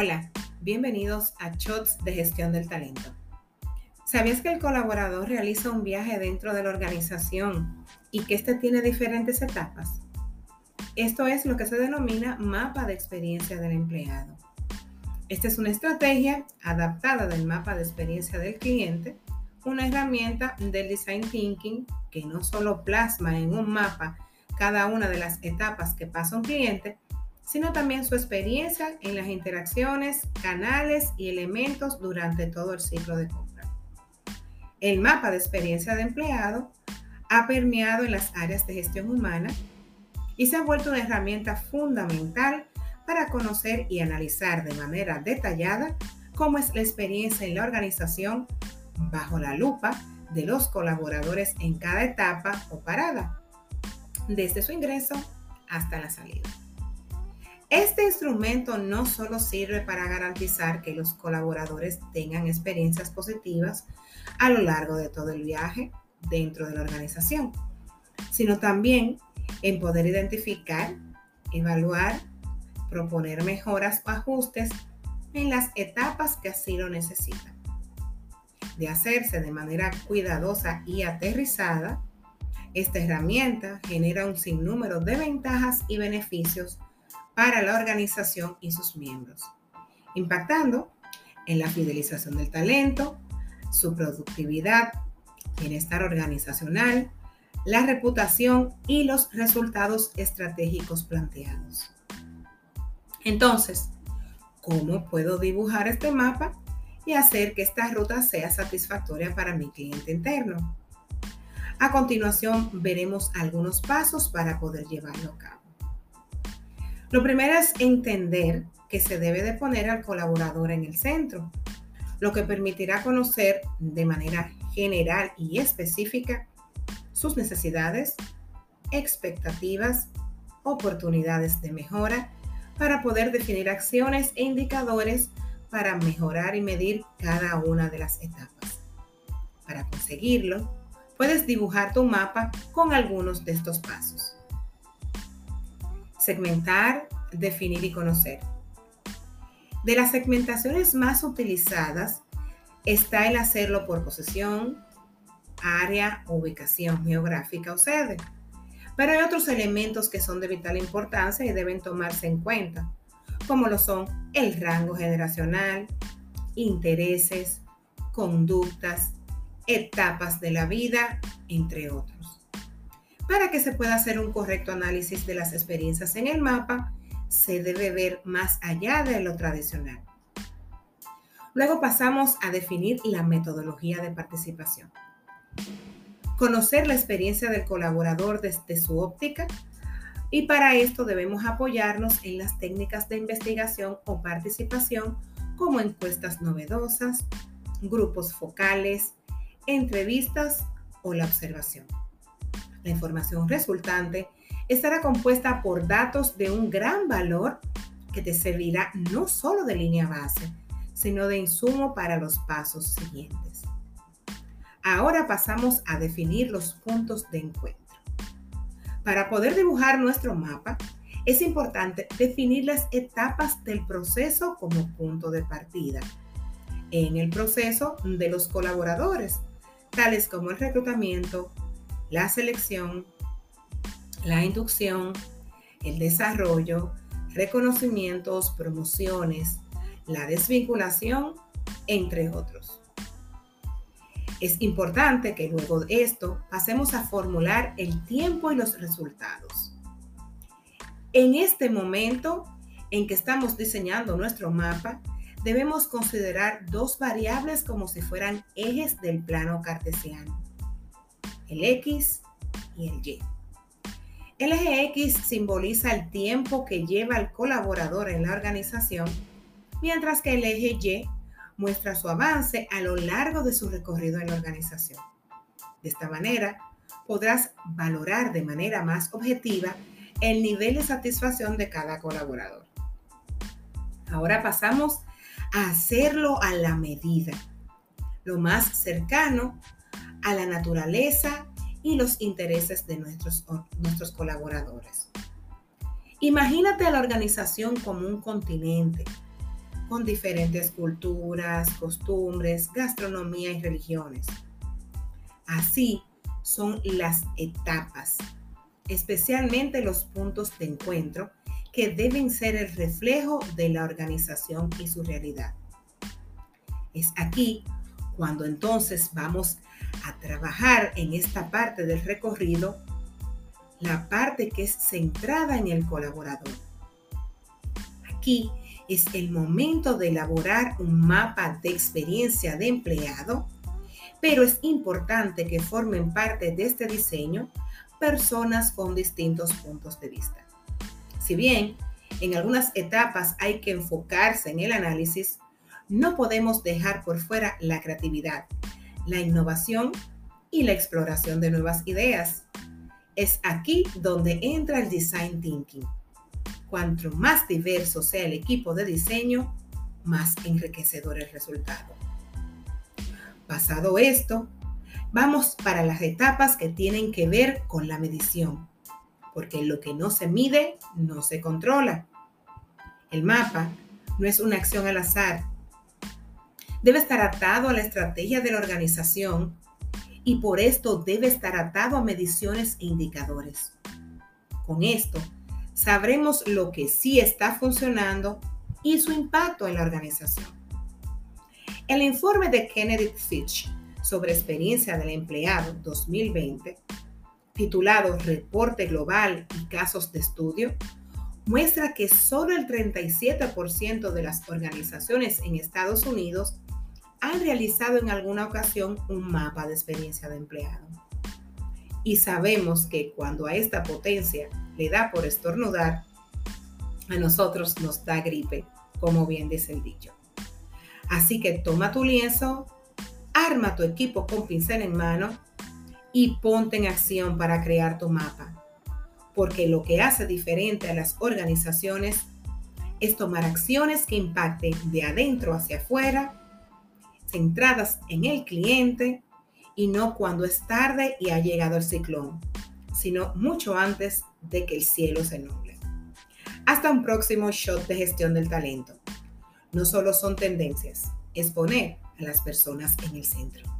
Hola, bienvenidos a Shots de Gestión del Talento. ¿Sabías que el colaborador realiza un viaje dentro de la organización y que éste tiene diferentes etapas? Esto es lo que se denomina mapa de experiencia del empleado. Esta es una estrategia adaptada del mapa de experiencia del cliente, una herramienta del design thinking que no solo plasma en un mapa cada una de las etapas que pasa un cliente, sino también su experiencia en las interacciones, canales y elementos durante todo el ciclo de compra. El mapa de experiencia de empleado ha permeado en las áreas de gestión humana y se ha vuelto una herramienta fundamental para conocer y analizar de manera detallada cómo es la experiencia en la organización bajo la lupa de los colaboradores en cada etapa o parada, desde su ingreso hasta la salida. Este instrumento no solo sirve para garantizar que los colaboradores tengan experiencias positivas a lo largo de todo el viaje dentro de la organización, sino también en poder identificar, evaluar proponer mejoras o ajustes en las etapas que así lo necesitan. De hacerse de manera cuidadosa y aterrizada, esta herramienta genera un sinnúmero de ventajas y beneficios para la organización y sus miembros, impactando en la fidelización del talento, su productividad, bienestar organizacional, la reputación y los resultados estratégicos planteados. Entonces, ¿cómo puedo dibujar este mapa y hacer que esta ruta sea satisfactoria para mi cliente interno? A continuación, veremos algunos pasos para poder llevarlo a cabo. Lo primero es entender que se debe de poner al colaborador en el centro, lo que permitirá conocer de manera general y específica sus necesidades, expectativas, oportunidades de mejora para poder definir acciones e indicadores para mejorar y medir cada una de las etapas. Para conseguirlo, puedes dibujar tu mapa con algunos de estos pasos. Segmentar, definir y conocer. De las segmentaciones más utilizadas está el hacerlo por posesión, área, ubicación geográfica o sede. Pero hay otros elementos que son de vital importancia y deben tomarse en cuenta, como lo son el rango generacional, intereses, conductas, etapas de la vida, entre otros. Para que se pueda hacer un correcto análisis de las experiencias en el mapa, se debe ver más allá de lo tradicional. Luego pasamos a definir la metodología de participación conocer la experiencia del colaborador desde su óptica y para esto debemos apoyarnos en las técnicas de investigación o participación como encuestas novedosas, grupos focales, entrevistas o la observación. La información resultante estará compuesta por datos de un gran valor que te servirá no solo de línea base, sino de insumo para los pasos siguientes. Ahora pasamos a definir los puntos de encuentro. Para poder dibujar nuestro mapa, es importante definir las etapas del proceso como punto de partida. En el proceso de los colaboradores, tales como el reclutamiento, la selección, la inducción, el desarrollo, reconocimientos, promociones, la desvinculación, entre otros. Es importante que luego de esto pasemos a formular el tiempo y los resultados. En este momento en que estamos diseñando nuestro mapa, debemos considerar dos variables como si fueran ejes del plano cartesiano, el X y el Y. El eje X simboliza el tiempo que lleva el colaborador en la organización, mientras que el eje Y muestra su avance a lo largo de su recorrido en la organización. De esta manera, podrás valorar de manera más objetiva el nivel de satisfacción de cada colaborador. Ahora pasamos a hacerlo a la medida, lo más cercano a la naturaleza y los intereses de nuestros, nuestros colaboradores. Imagínate a la organización como un continente con diferentes culturas, costumbres, gastronomía y religiones. Así son las etapas, especialmente los puntos de encuentro que deben ser el reflejo de la organización y su realidad. Es aquí cuando entonces vamos a trabajar en esta parte del recorrido, la parte que es centrada en el colaborador. Aquí es el momento de elaborar un mapa de experiencia de empleado, pero es importante que formen parte de este diseño personas con distintos puntos de vista. Si bien en algunas etapas hay que enfocarse en el análisis, no podemos dejar por fuera la creatividad, la innovación y la exploración de nuevas ideas. Es aquí donde entra el design thinking. Cuanto más diverso sea el equipo de diseño, más enriquecedor el resultado. Pasado esto, vamos para las etapas que tienen que ver con la medición, porque lo que no se mide no se controla. El mapa no es una acción al azar, debe estar atado a la estrategia de la organización y por esto debe estar atado a mediciones e indicadores. Con esto, sabremos lo que sí está funcionando y su impacto en la organización. El informe de Kennedy Fitch sobre experiencia del empleado 2020, titulado Reporte Global y Casos de Estudio, muestra que solo el 37% de las organizaciones en Estados Unidos han realizado en alguna ocasión un mapa de experiencia de empleado. Y sabemos que cuando a esta potencia le da por estornudar, a nosotros nos da gripe, como bien dice el dicho. Así que toma tu lienzo, arma tu equipo con pincel en mano y ponte en acción para crear tu mapa. Porque lo que hace diferente a las organizaciones es tomar acciones que impacten de adentro hacia afuera centradas en el cliente y no cuando es tarde y ha llegado el ciclón, sino mucho antes de que el cielo se nuble. Hasta un próximo shot de gestión del talento. No solo son tendencias, es poner a las personas en el centro.